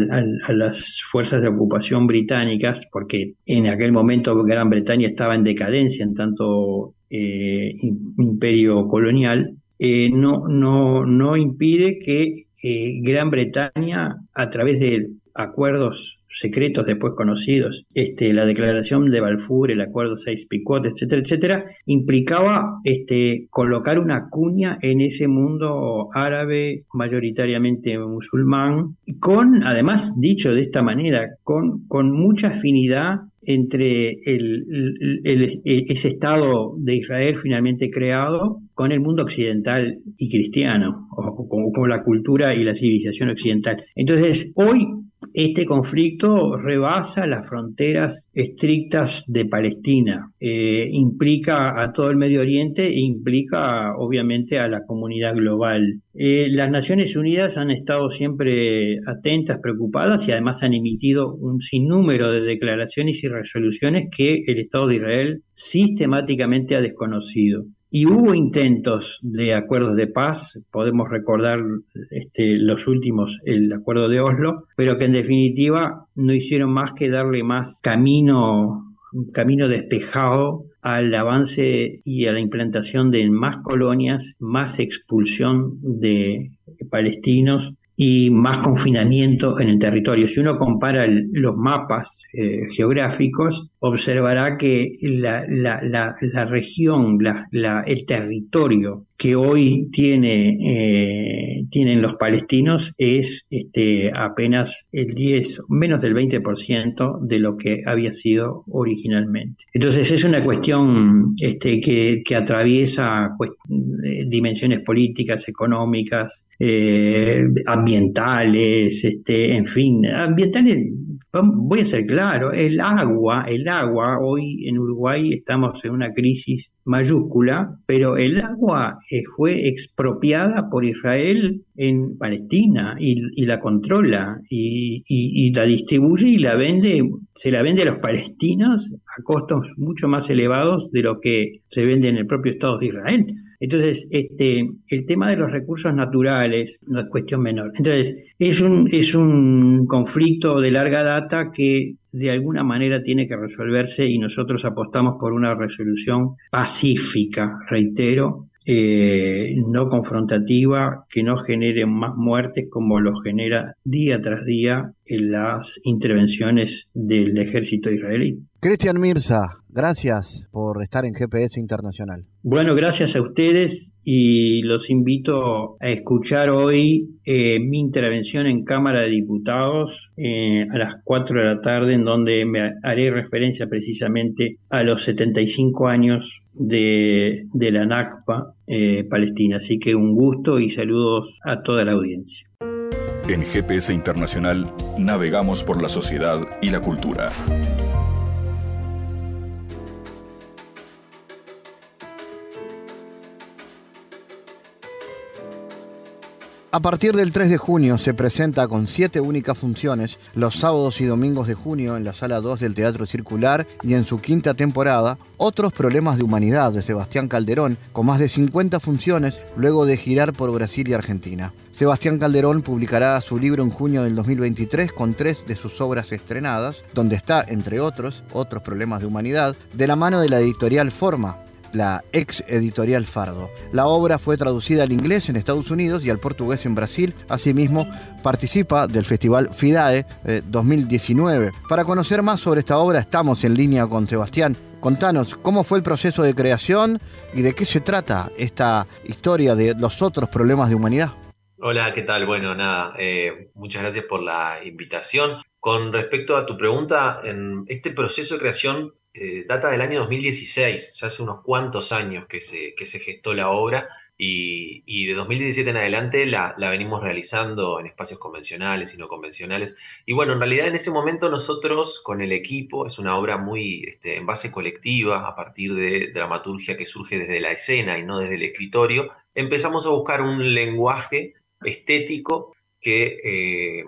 las fuerzas de ocupación británicas, porque en aquel momento Gran Bretaña estaba en decadencia en tanto eh, imperio colonial, eh, no, no, no impide que eh, Gran Bretaña, a través de acuerdos secretos después conocidos, este, la declaración de Balfour, el acuerdo 6 Picot, etcétera, etcétera, implicaba este, colocar una cuña en ese mundo árabe mayoritariamente musulmán, con, además dicho de esta manera, con, con mucha afinidad entre ese Estado de Israel finalmente creado con el mundo occidental y cristiano, o con, la cultura y la civilización occidental. Entonces, hoy este conflicto rebasa las fronteras estrictas de Palestina, eh, implica a todo el Medio Oriente e implica obviamente a la comunidad global. Eh, las Naciones Unidas han estado siempre atentas, preocupadas y además han emitido un sinnúmero de declaraciones y resoluciones que el Estado de Israel sistemáticamente ha desconocido. Y hubo intentos de acuerdos de paz, podemos recordar este, los últimos, el acuerdo de Oslo, pero que en definitiva no hicieron más que darle más camino, camino despejado al avance y a la implantación de más colonias, más expulsión de palestinos y más confinamiento en el territorio. Si uno compara los mapas eh, geográficos, observará que la, la, la, la región, el territorio que hoy tiene, eh, tienen los palestinos es este, apenas el 10, menos del 20% de lo que había sido originalmente. Entonces es una cuestión este, que, atraviesa eh, dimensiones políticas, económicas, eh, ambientales, este, en fin, ambientales voy a ser claro, el agua, el agua, hoy en Uruguay estamos en una crisis mayúscula, pero el agua eh, fue expropiada por Israel en Palestina y, la controla y, la distribuye y la vende, se la vende a los palestinos a costos mucho más elevados de lo que se vende en el propio Estado de Israel. Entonces, este, el tema de los recursos naturales no es cuestión menor. Entonces, es un, es un conflicto de larga data que de alguna manera tiene que resolverse y nosotros apostamos por una resolución pacífica, reitero, eh, no confrontativa, que no genere más muertes como lo genera día tras día en las intervenciones del ejército israelí. Cristian Mirza, gracias por estar en GPS Internacional. Bueno, gracias a ustedes y los invito a escuchar hoy eh, mi intervención en Cámara de Diputados eh, a las 4 de la tarde, en donde me haré referencia precisamente a los 75 años de, la NACPA eh, palestina. Así que un gusto y saludos a toda la audiencia. En GPS Internacional navegamos por la sociedad y la cultura. A partir del 3 de junio se presenta con siete únicas funciones los sábados y domingos de junio en la sala 2 del Teatro Circular y en su quinta temporada Otros Problemas de Humanidad de Sebastián Calderón con más de 50 funciones luego de girar por Brasil y Argentina. Sebastián Calderón publicará su libro en junio del 2023 con tres de sus obras estrenadas, donde está, entre otros, Otros Problemas de Humanidad, de la mano de la editorial Forma, la ex editorial Fardo. La obra fue traducida al inglés en Estados Unidos y al portugués en Brasil. Asimismo, participa del Festival FIDAE 2019. Eh, Para conocer más sobre esta obra estamos en línea con Sebastián. Contanos cómo fue el proceso de creación y de qué se trata esta historia de los otros problemas de humanidad. Hola, ¿qué tal? Bueno, nada, eh, muchas gracias por la invitación. Con respecto a tu pregunta, en este proceso de creación eh, data del año 2016, ya hace unos cuantos años que se, que se gestó la obra y, de 2017 en adelante la, venimos realizando en espacios convencionales y no convencionales. Y bueno, en realidad en ese momento nosotros con el equipo, es una obra muy este, en base colectiva, a partir de dramaturgia que surge desde la escena y no desde el escritorio, empezamos a buscar un lenguaje estético que, eh,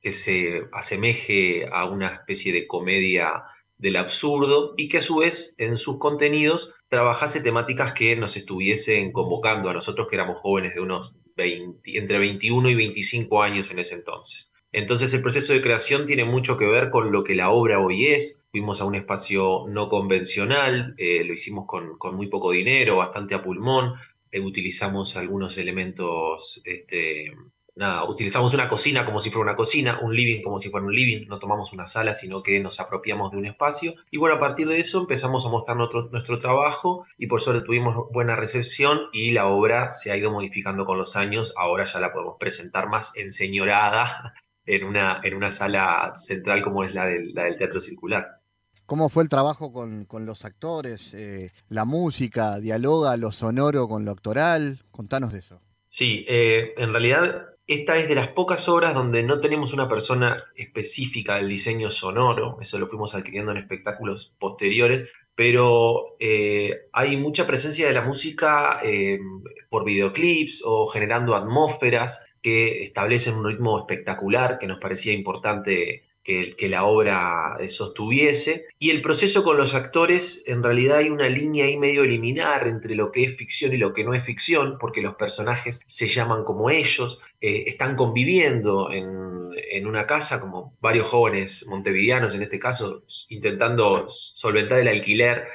que se asemeje a una especie de comedia del absurdo y que a su vez en sus contenidos trabajase temáticas que nos estuviesen convocando a nosotros que éramos jóvenes de unos 20, entre 21 y 25 años en ese entonces. Entonces el proceso de creación tiene mucho que ver con lo que la obra hoy es. Fuimos a un espacio no convencional, eh, lo hicimos con, muy poco dinero, bastante a pulmón, eh, utilizamos algunos elementos este, nada, utilizamos una cocina como si fuera una cocina, un living como si fuera un living, no tomamos una sala, sino que nos apropiamos de un espacio. Y bueno, a partir de eso empezamos a mostrar nuestro, nuestro trabajo y por suerte tuvimos buena recepción y la obra se ha ido modificando con los años. Ahora ya la podemos presentar más enseñorada *laughs* en una, en una sala central como es la del, la del Teatro Circular. ¿Cómo fue el trabajo con, los actores? Eh, ¿La música dialoga lo sonoro con lo actoral? Contanos de eso. Sí, eh, en realidad esta es de las pocas obras donde no tenemos una persona específica del diseño sonoro, eso lo fuimos adquiriendo en espectáculos posteriores, pero eh, hay mucha presencia de la música por videoclips o generando atmósferas que establecen un ritmo espectacular que nos parecía importante que, la obra sostuviese. Y el proceso con los actores, en realidad hay una línea ahí medio eliminar entre lo que es ficción y lo que no es ficción, porque los personajes se llaman como ellos, eh, están conviviendo en, en, una casa, como varios jóvenes montevideanos en este caso, intentando solventar el alquiler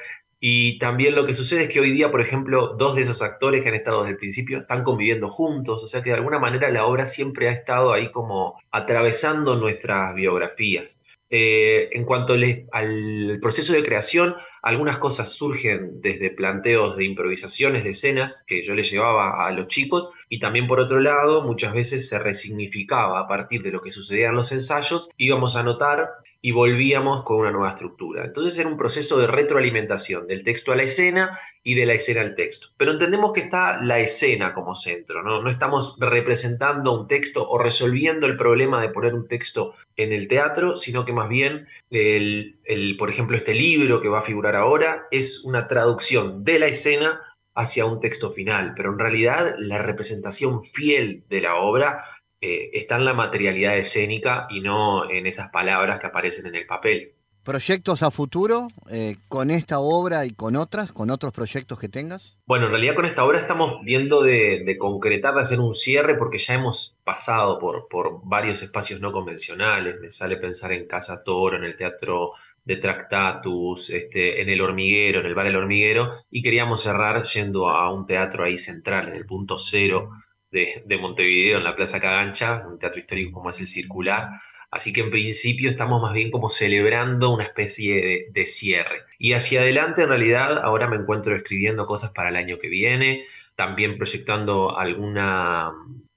y también lo que sucede es que hoy día, por ejemplo, dos de esos actores que han estado desde el principio están conviviendo juntos, o sea que de alguna manera la obra siempre ha estado ahí como atravesando nuestras biografías. Eh, en cuanto al proceso de creación, algunas cosas surgen desde planteos de improvisaciones de escenas que yo les llevaba a los chicos y también por otro lado muchas veces se resignificaba a partir de lo que sucedía en los ensayos, íbamos a notar y volvíamos con una nueva estructura. Entonces era un proceso de retroalimentación del texto a la escena y de la escena al texto. Pero entendemos que está la escena como centro, ¿no? No estamos representando un texto o resolviendo el problema de poner un texto en el teatro, sino que más bien, el, el, por ejemplo, este libro que va a figurar ahora es una traducción de la escena hacia un texto final, pero en realidad la representación fiel de la obra eh, está en la materialidad escénica y no en esas palabras que aparecen en el papel. ¿Proyectos a futuro eh, con esta obra y con otras, con otros proyectos que tengas? Bueno, en realidad con esta obra estamos viendo de, concretar, de hacer un cierre, porque ya hemos pasado por, por varios espacios no convencionales. Me sale pensar en Casa Toro, en el Teatro de Tractatus, este, en el Hormiguero, en el Bar El Hormiguero, y queríamos cerrar yendo a un teatro ahí central, en el punto cero de, Montevideo, en la Plaza Cagancha, un teatro histórico como es el Circular. Así que en principio estamos más bien como celebrando una especie de, cierre. Y hacia adelante, en realidad, ahora me encuentro escribiendo cosas para el año que viene, también proyectando alguna,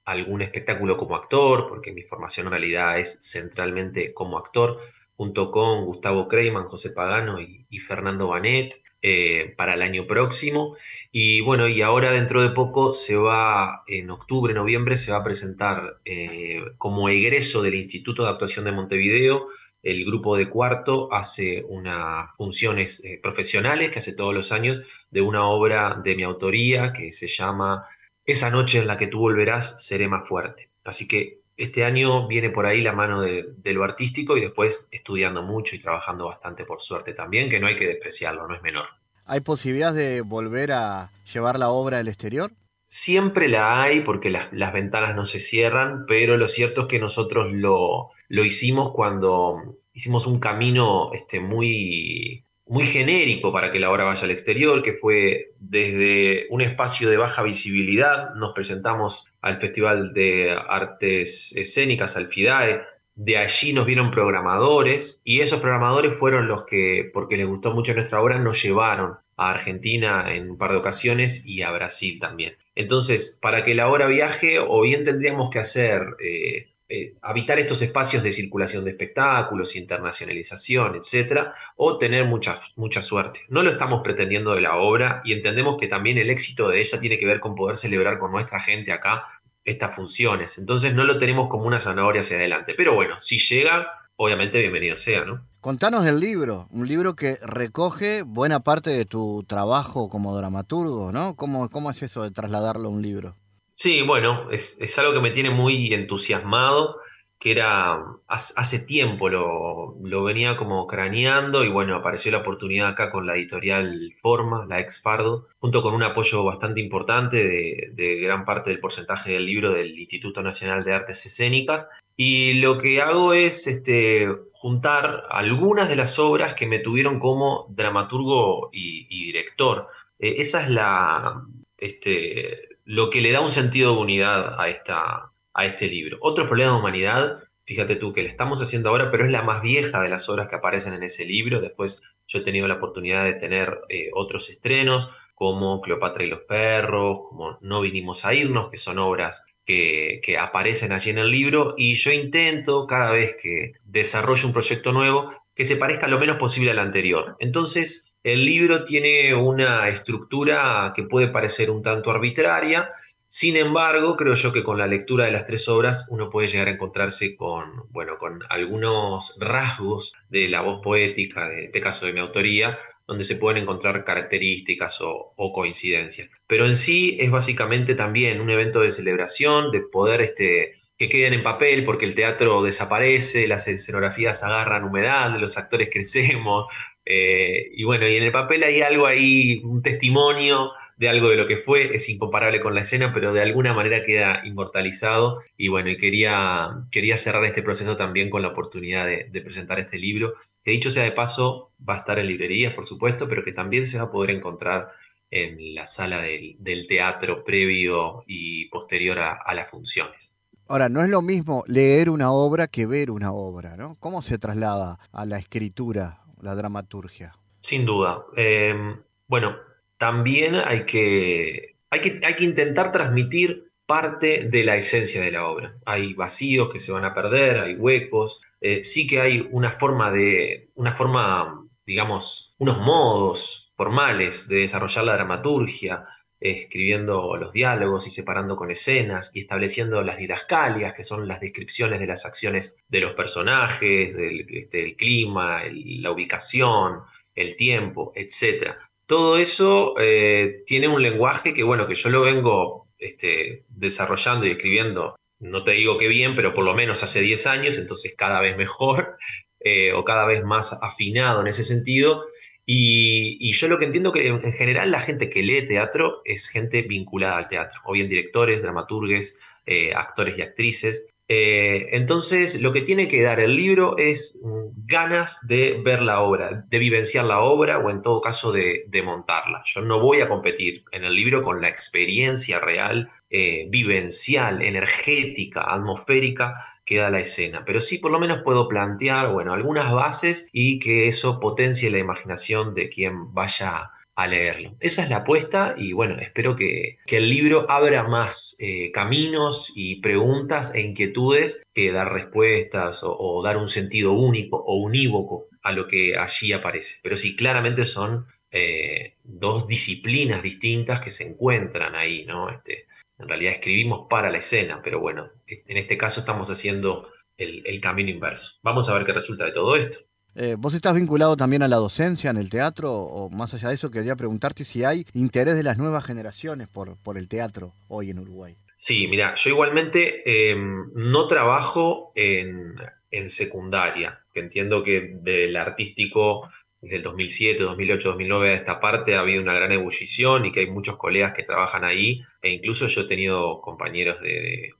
algún espectáculo como actor, porque mi formación en realidad es centralmente como actor, junto con Gustavo Kreiman, José Pagano y, y Fernando Banet. Eh, para el año próximo. Y bueno, y ahora dentro de poco se va, en octubre, noviembre, se va a presentar eh, como egreso del Instituto de Actuación de Montevideo. El grupo de cuarto hace unas funciones eh, profesionales que hace todos los años de una obra de mi autoría que se llama Esa noche en la que tú volverás, seré más fuerte. Así que este año viene por ahí la mano de, lo artístico y después estudiando mucho y trabajando bastante por suerte también, que no hay que despreciarlo, no es menor. ¿Hay posibilidades de volver a llevar la obra al exterior? Siempre la hay porque las, ventanas no se cierran, pero lo cierto es que nosotros lo, lo hicimos cuando hicimos un camino este, muy, muy genérico para que la obra vaya al exterior, que fue desde un espacio de baja visibilidad, nos presentamos al Festival de Artes Escénicas, al FIDAE, de allí nos vieron programadores y esos programadores fueron los que, porque les gustó mucho nuestra obra, nos llevaron a Argentina en un par de ocasiones y a Brasil también. Entonces, para que la obra viaje, o bien tendríamos que hacer eh, eh, habitar estos espacios de circulación de espectáculos, internacionalización, etcétera, o tener mucha, mucha suerte. No lo estamos pretendiendo de la obra y entendemos que también el éxito de ella tiene que ver con poder celebrar con nuestra gente acá estas funciones. Entonces no lo tenemos como una zanahoria hacia adelante. Pero bueno, si llega, obviamente bienvenido sea, ¿no? Contanos del libro, un libro que recoge buena parte de tu trabajo como dramaturgo, ¿no? ¿Cómo, cómo es eso de trasladarlo a un libro? Sí, bueno, es, algo que me tiene muy entusiasmado, que era, hace tiempo lo, venía como craneando y bueno, apareció la oportunidad acá con la editorial Forma, la ex Fardo, junto con un apoyo bastante importante de, gran parte del porcentaje del libro del Instituto Nacional de Artes Escénicas. Y lo que hago es este, juntar algunas de las obras que me tuvieron como dramaturgo y, director. Eh, esa es la, este, lo que le da un sentido de unidad a esta, a este libro. Otro problema de humanidad, fíjate tú que le estamos haciendo ahora, pero es la más vieja de las obras que aparecen en ese libro. Después yo he tenido la oportunidad de tener eh, otros estrenos como Cleopatra y los perros, como No vinimos a irnos, que son obras que, que, aparecen allí en el libro y yo intento cada vez que desarrollo un proyecto nuevo que se parezca lo menos posible al anterior. Entonces, el libro tiene una estructura que puede parecer un tanto arbitraria, sin embargo, creo yo que con la lectura de las tres obras uno puede llegar a encontrarse con, bueno, con algunos rasgos de la voz poética, en este caso de mi autoría, donde se pueden encontrar características o, coincidencias. Pero en sí es básicamente también un evento de celebración, de poder este, que queden en papel, porque el teatro desaparece, las escenografías agarran humedad, los actores *laughs* crecemos, eh, y bueno, y en el papel hay algo ahí, un testimonio de algo de lo que fue, es incomparable con la escena, pero de alguna manera queda inmortalizado. Y bueno, y quería, quería cerrar este proceso también con la oportunidad de, de presentar este libro que dicho sea de paso, va a estar en librerías, por supuesto, pero que también se va a poder encontrar en la sala del, teatro previo y posterior a, las funciones. Ahora, no es lo mismo leer una obra que ver una obra, ¿no? ¿Cómo se traslada a la escritura, la dramaturgia? Sin duda. Em, bueno, también hay que, hay, que, hay que intentar transmitir parte de la esencia de la obra. Hay vacíos que se van a perder, hay huecos, eh, sí que hay una forma de, una forma, digamos, unos modos formales de desarrollar la dramaturgia, escribiendo los diálogos y separando con escenas y estableciendo las didascalias, que son las descripciones de las acciones de los personajes, del, este, clima, la ubicación, el tiempo, etc. Todo eso eh, tiene un lenguaje que, bueno, que yo lo vengo este, desarrollando y escribiendo no te digo que bien, pero por lo menos hace 10 años, entonces cada vez mejor *laughs* eh, o cada vez más afinado en ese sentido. Y, yo lo que entiendo que en, general la gente que lee teatro es gente vinculada al teatro, o bien directores, dramaturgues, eh, actores y actrices. Eh, entonces, lo que tiene que dar el libro es mm, ganas de ver la obra, de vivenciar la obra o en todo caso de, montarla. Yo no voy a competir en el libro con la experiencia real, eh, vivencial, energética, atmosférica que da la escena, pero sí por lo menos puedo plantear, bueno, algunas bases y que eso potencie la imaginación de quien vaya a leerlo. Esa es la apuesta y bueno, espero que, el libro abra más eh, caminos y preguntas e inquietudes que dar respuestas o, dar un sentido único o unívoco a lo que allí aparece. Pero sí, claramente son eh, dos disciplinas distintas que se encuentran ahí, ¿no? Este, en realidad escribimos para la escena, pero bueno, en este caso estamos haciendo el camino inverso. Vamos a ver qué resulta de todo esto. Eh, ¿Vos estás vinculado también a la docencia en el teatro? O más allá de eso, quería preguntarte si hay interés de las nuevas generaciones por, por el teatro hoy en Uruguay. Sí, mira, yo igualmente em, no trabajo en, en, secundaria, que entiendo que del artístico desde el 2007, 2008, 2009 a esta parte ha habido una gran ebullición y que hay muchos colegas que trabajan ahí e incluso yo he tenido compañeros de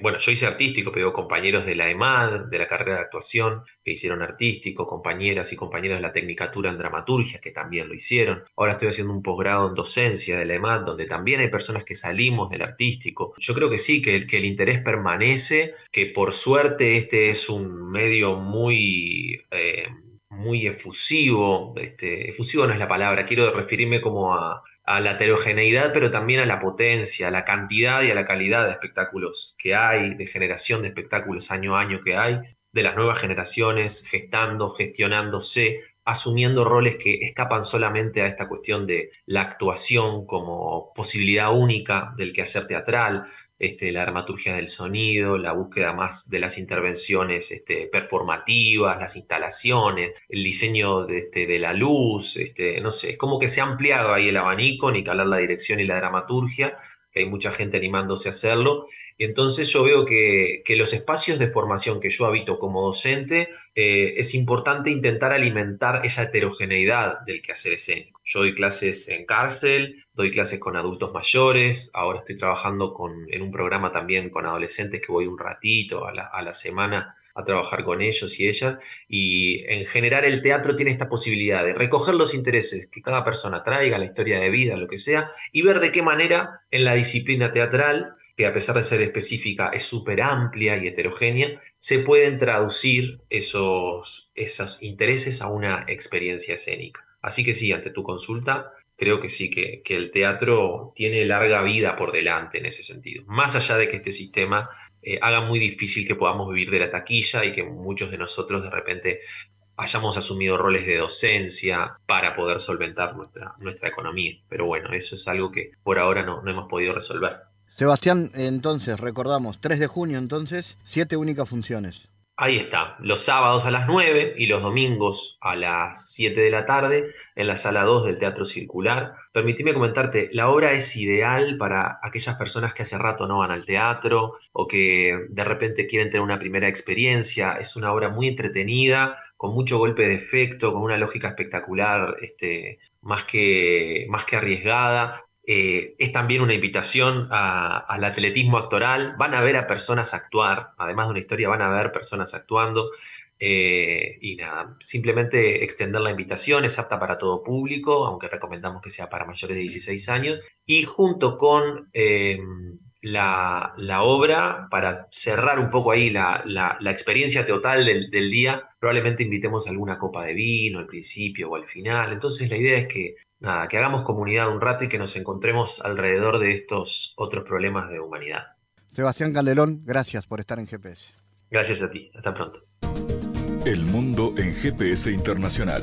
bueno, yo hice artístico, pero compañeros de la EMAD, de la carrera de actuación, que hicieron artístico, compañeras y compañeros de la tecnicatura en dramaturgia, que también lo hicieron. Ahora estoy haciendo un posgrado en docencia de la EMAD, donde también hay personas que salimos del artístico. Yo creo que sí, que, el interés permanece, que por suerte este es un medio muy... Eh, muy efusivo, este, efusivo no es la palabra, quiero referirme como a, a la heterogeneidad, pero también a la potencia, a la cantidad y a la calidad de espectáculos que hay, de generación de espectáculos año a año que hay, de las nuevas generaciones gestando, gestionándose, asumiendo roles que escapan solamente a esta cuestión de la actuación como posibilidad única del quehacer teatral, este, la dramaturgia del sonido, la búsqueda más de las intervenciones este, performativas, las instalaciones, el diseño de, este, de la luz, este, no sé, es como que se ha ampliado ahí el abanico, ni que hablar la dirección y la dramaturgia, que hay mucha gente animándose a hacerlo, y entonces yo veo que, los espacios de formación que yo habito como docente, eh, es importante intentar alimentar esa heterogeneidad del quehacer escénico. Yo doy clases en cárcel, doy clases con adultos mayores, ahora estoy trabajando con, en un programa también con adolescentes que voy un ratito a la, a la semana a trabajar con ellos y ellas. Y en general el teatro tiene esta posibilidad de recoger los intereses que cada persona traiga, la historia de vida, lo que sea, y ver de qué manera en la disciplina teatral que a pesar de ser específica es súper amplia y heterogénea, se pueden traducir esos, esos intereses a una experiencia escénica. Así que sí, ante tu consulta, creo que sí, que, que, el teatro tiene larga vida por delante en ese sentido. Más allá de que este sistema eh, haga muy difícil que podamos vivir de la taquilla y que muchos de nosotros de repente hayamos asumido roles de docencia para poder solventar nuestra, nuestra economía. Pero bueno, eso es algo que por ahora no, no hemos podido resolver. Sebastián, entonces, recordamos, 3 de junio entonces, siete únicas funciones. Ahí está, los sábados a las 9 y los domingos a las 7 de la tarde en la sala 2 del Teatro Circular. Permitime comentarte, la obra es ideal para aquellas personas que hace rato no van al teatro o que de repente quieren tener una primera experiencia. Es una obra muy entretenida, con mucho golpe de efecto, con una lógica espectacular, este, más, que, más que arriesgada. Eh, es también una invitación al atletismo actoral. Van a ver a personas actuar, además de una historia, van a ver personas actuando. Eh, y nada, simplemente extender la invitación, es apta para todo público, aunque recomendamos que sea para mayores de 16 años. Y junto con eh, la, obra, para cerrar un poco ahí la, experiencia total del, del, día, probablemente invitemos alguna copa de vino al principio o al final. Entonces la idea es que nada, que hagamos comunidad un rato y que nos encontremos alrededor de estos otros problemas de humanidad. Sebastián Calderón, gracias por estar en GPS. Gracias a ti, hasta pronto. El mundo en GPS Internacional.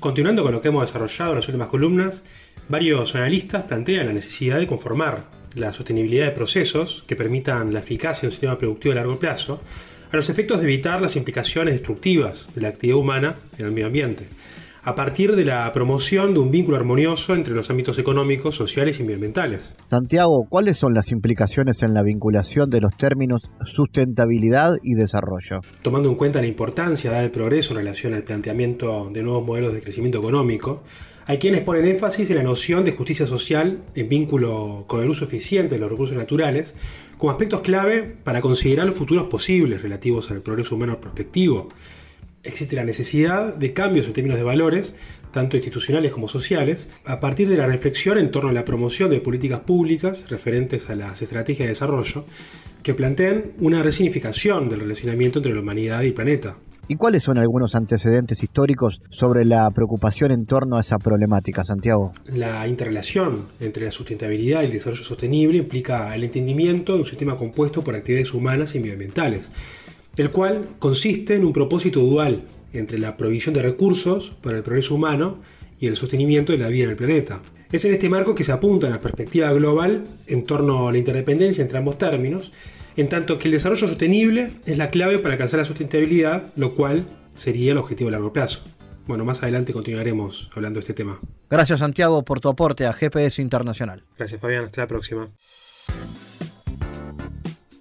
Continuando con lo que hemos desarrollado en las últimas columnas, varios analistas plantean la necesidad de conformar la sostenibilidad de procesos que permitan la eficacia de un sistema productivo a largo plazo a los efectos de evitar las implicaciones destructivas de la actividad humana en el medio ambiente a partir de la promoción de un vínculo armonioso entre los ámbitos económicos, sociales y medioambientales. Santiago, ¿cuáles son las implicaciones en la vinculación de los términos sustentabilidad y desarrollo? Tomando en cuenta la importancia del progreso en relación al planteamiento de nuevos modelos de crecimiento económico, hay quienes ponen énfasis en la noción de justicia social en vínculo con el uso eficiente de los recursos naturales como aspectos clave para considerar los futuros posibles relativos al progreso humano prospectivo existe la necesidad de cambios en términos de valores, tanto institucionales como sociales, a partir de la reflexión en torno a la promoción de políticas públicas referentes a las estrategias de desarrollo que planteen una resignificación del relacionamiento entre la humanidad y el planeta. ¿Y cuáles son algunos antecedentes históricos sobre la preocupación en torno a esa problemática, Santiago? La interrelación entre la sustentabilidad y el desarrollo sostenible implica el entendimiento de un sistema compuesto por actividades humanas y medioambientales el cual consiste en un propósito dual entre la provisión de recursos para el progreso humano y el sostenimiento de la vida en el planeta. Es en este marco que se apunta a la perspectiva global en torno a la interdependencia entre ambos términos, en tanto que el desarrollo sostenible es la clave para alcanzar la sustentabilidad, lo cual sería el objetivo a largo plazo. Bueno, más adelante continuaremos hablando de este tema. Gracias Santiago por tu aporte a GPS Internacional. Gracias Fabián, hasta la próxima.